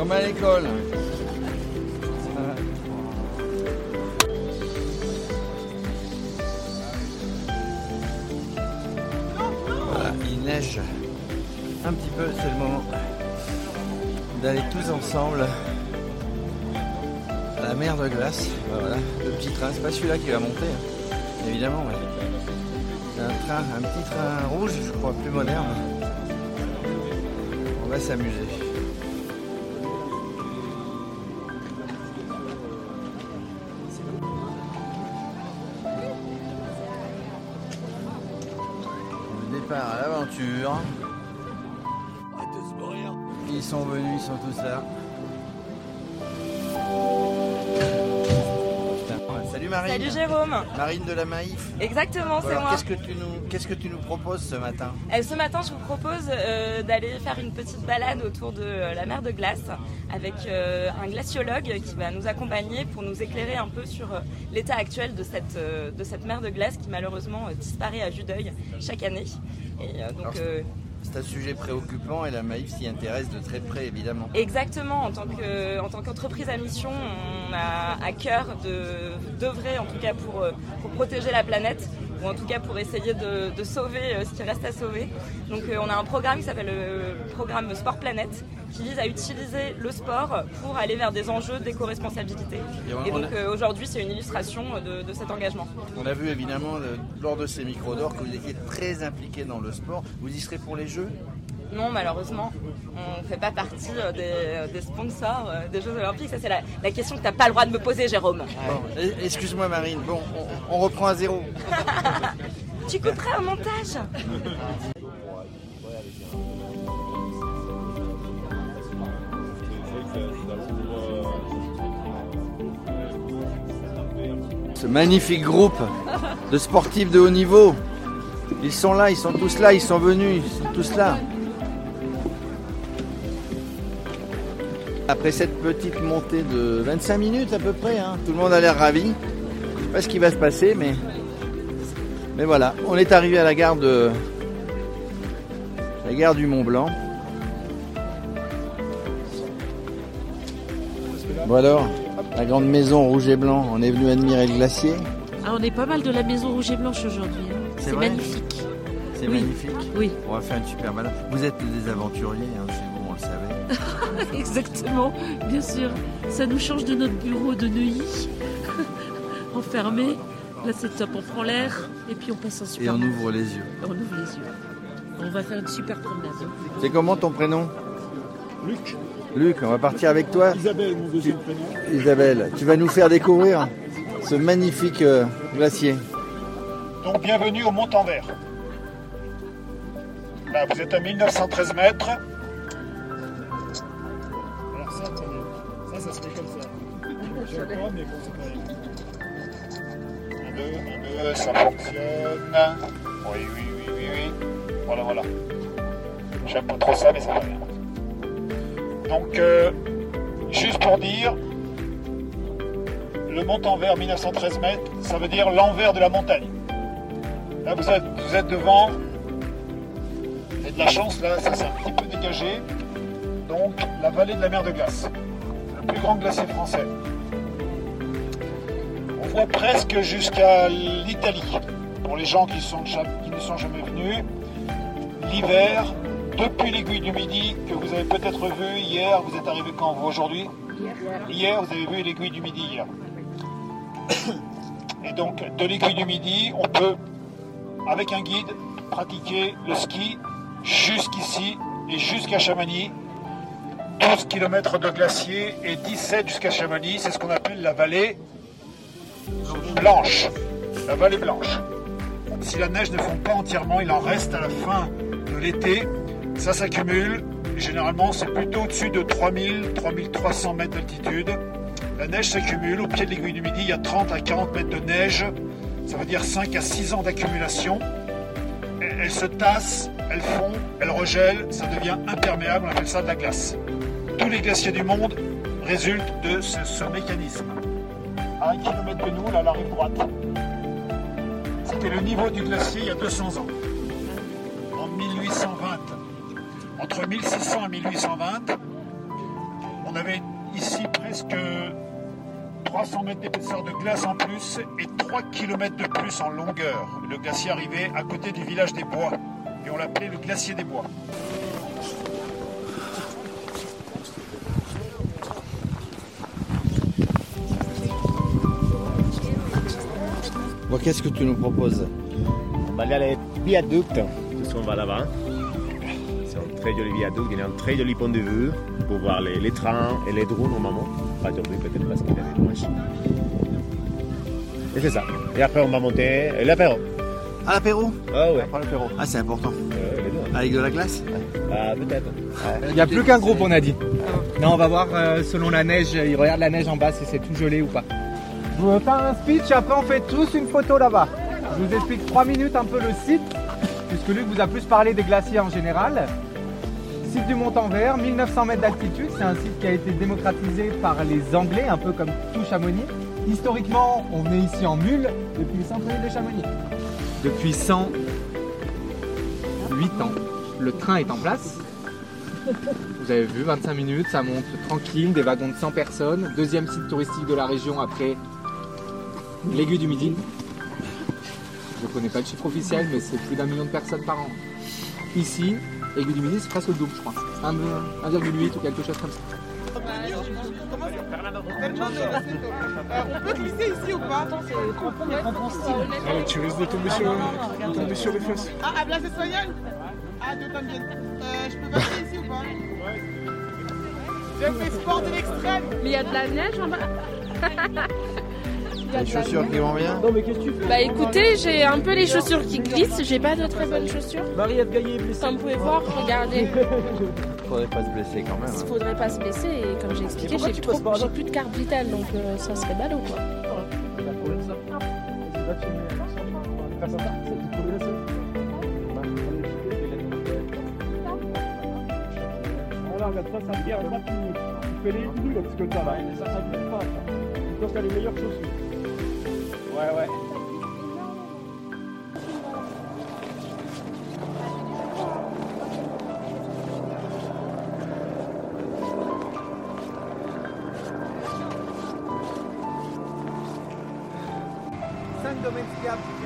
Comme à l'école. Il neige un petit peu, c'est le moment d'aller tous ensemble à la mer de glace. Voilà, le petit train, c'est pas celui-là qui va monter, hein. évidemment. C'est un un petit train rouge, je crois, plus moderne. On va s'amuser. À l'aventure. Ils sont venus, ils sont tous là. Marine. Salut Jérôme Marine de la Maïf. Exactement, c'est moi. Qu'est-ce que tu nous, qu'est-ce que tu nous proposes ce matin? Euh, ce matin, je vous propose euh, d'aller faire une petite balade autour de euh, la mer de glace avec un glaciologue qui va nous accompagner pour nous éclairer un peu sur l'état actuel de cette, de cette mer de glace qui malheureusement disparaît à vue d'œil chaque année. Et donc, Alors, C'est un sujet préoccupant et la Maïf s'y intéresse de très près évidemment. Exactement, en tant que- en tant qu'entreprise à mission, on a à cœur de- d'œuvrer en tout cas pour protéger la planète ou en tout cas pour essayer de, de sauver euh, ce qui reste à sauver. Donc euh, on a un programme qui s'appelle le programme Sport Planète qui vise à utiliser le sport pour aller vers des enjeux d'éco-responsabilité. Et on- Et on donc a- euh, aujourd'hui c'est une illustration de, de cet engagement. On a vu évidemment euh, lors de ces micros d'or que vous étiez très impliqué dans le sport. Vous y serez pour les Jeux? Non, malheureusement, on ne fait pas partie euh, des, des sponsors euh, des Jeux Olympiques. Ça, c'est la, la question que tu n'as pas le droit de me poser, Jérôme. Bon, eh, Excuse-moi Marine, bon, on, on reprend à zéro. Tu couperas au montage Ce magnifique groupe de sportifs de haut niveau. Ils sont là, ils sont tous là, ils sont venus, ils sont tous là. Après cette petite montée de 25 minutes à peu près, hein, tout le monde a l'air ravi. Je sais pas ce qui va se passer, mais, mais voilà, on est arrivé à la gare de la gare du Mont Blanc. Bon alors, la grande maison rouge et blanc, on est venu admirer le glacier. Ah, on est pas mal de la maison rouge et blanche aujourd'hui. hein. C'est magnifique. C'est Oui. magnifique. Oui, On va faire une super balade. Vous êtes des aventuriers, hein, exactement, bien sûr. Ça nous change de notre bureau de Neuilly, enfermé. Là, c'est top, on prend l'air et puis on passe un Et super on moment. ouvre les yeux. On ouvre les yeux. On va faire une super promenade. hein. C'est comment ton prénom? Luc, Luc, on va partir avec toi. Isabelle, mon deuxième prénom. Isabelle, tu vas nous faire découvrir ce magnifique euh, glacier. Donc bienvenue au Mont-en-Vert. Là, vous êtes à 1913 mètres. Un, deux, un, deux, ça fonctionne. Oui, oui, oui, oui, oui. Voilà, voilà. J'aime pas trop ça, mais ça va bien. Donc, euh, juste pour dire, le Mont-en-Vert 1913 mètres, ça veut dire l'envers de la montagne. Là, vous êtes, vous êtes devant. Vous avez de la chance, là, ça c'est un petit peu dégagé. Donc, la vallée de la mer de glace. Le plus grand glacier français. Presque jusqu'à l'Italie. Pour les gens qui ne sont jamais venus, l'hiver, depuis l'aiguille du Midi, que vous avez peut-être vu hier, vous êtes arrivé quand vous aujourd'hui? Hier, vous avez vu l'aiguille du Midi hier. Et donc, de l'aiguille du Midi, on peut, avec un guide, pratiquer le ski jusqu'ici et jusqu'à Chamonix. 12 km de glacier et 17 jusqu'à Chamonix. C'est ce qu'on appelle la vallée blanche. La vallée blanche. Si la neige ne fond pas entièrement, il en reste à la fin de l'été. Ça s'accumule. Généralement, c'est plutôt au-dessus de 3000, 3300 mètres d'altitude. La neige s'accumule. Au pied de l'aiguille du Midi, il y a 30 à 40 mètres de neige. Ça veut dire 5 à 6 ans d'accumulation. Elle se tasse, elle fond, elle regèle, ça devient imperméable, on appelle ça de la glace. Tous les glaciers du monde résultent de ce mécanisme. À un kilomètre de nous, là, la rive droite, c'était le niveau du glacier il y a 200 ans, en 1820. Entre 1600 et 1820, On avait ici presque 300 mètres d'épaisseur de glace en plus et 3 km de plus en longueur. Le glacier arrivait à côté du village des Bois et on l'appelait le glacier des Bois. Bon, qu'est-ce que tu nous proposes On va aller à les viaducs, puisqu'on va là-bas. C'est un très joli viaduc, il y a un très joli point de vue pour voir les, les trains et les drones normalement. Pas aujourd'hui peut-être parce qu'il y a des nuages. Et c'est ça. Et après on va monter et l'apéro. À l'apéro Ah ouais. Après l'apéro. Ah, c'est important. Euh, les deux. Avec de la glace Ah peut-être. Il n'y a plus qu'un groupe, on a dit. Non, on va voir euh, selon la neige. Il regarde la neige en bas si c'est tout gelé ou pas. Je vous fais un speech, après on fait tous une photo là-bas. Je vous explique 3 minutes un peu le site, puisque Luc vous a plus parlé des glaciers en général. Site du Mont-en-Vert, 1900 mètres d'altitude. C'est un site qui a été démocratisé par les Anglais, un peu comme tout Chamonix. Historiquement, on venait ici en mule depuis centre-ville de Chamonix. Depuis 108 ans, le train est en place. Vous avez vu, 25 minutes, ça monte tranquille, des wagons de 100 personnes. Deuxième site touristique de la région après l'Aiguille du Midi. Je ne connais pas le chiffre officiel, mais c'est plus d'un million de personnes par an. Ici, Aiguille du Midi, c'est presque le double, je crois. 1,8 ou quelque chose comme ça. On peut glisser ici ou pas tu risques de tomber sur, tomber sur les fesses. Ah, à Blas Espagnol Ah, t'en vienne. Euh, je peux passer ici ou pas Je fais sport de l'extrême Mais il y a de la neige en bas. A Les chaussures qui vont bien Bah écoutez, j'ai un peu les chaussures qui glissent, j'ai pas de très bonnes chaussures. Comme vous pouvez voir, regardez, Faudrait pas se blesser quand même. il hein. faudrait pas se blesser et comme j'ai expliqué, j'ai trop- j'ai plus de carte vitale donc euh, ça serait ballot quoi. Cinq domaines skiables différents à Chamonix. Ils sont indépendants les uns des autres. Vous êtes-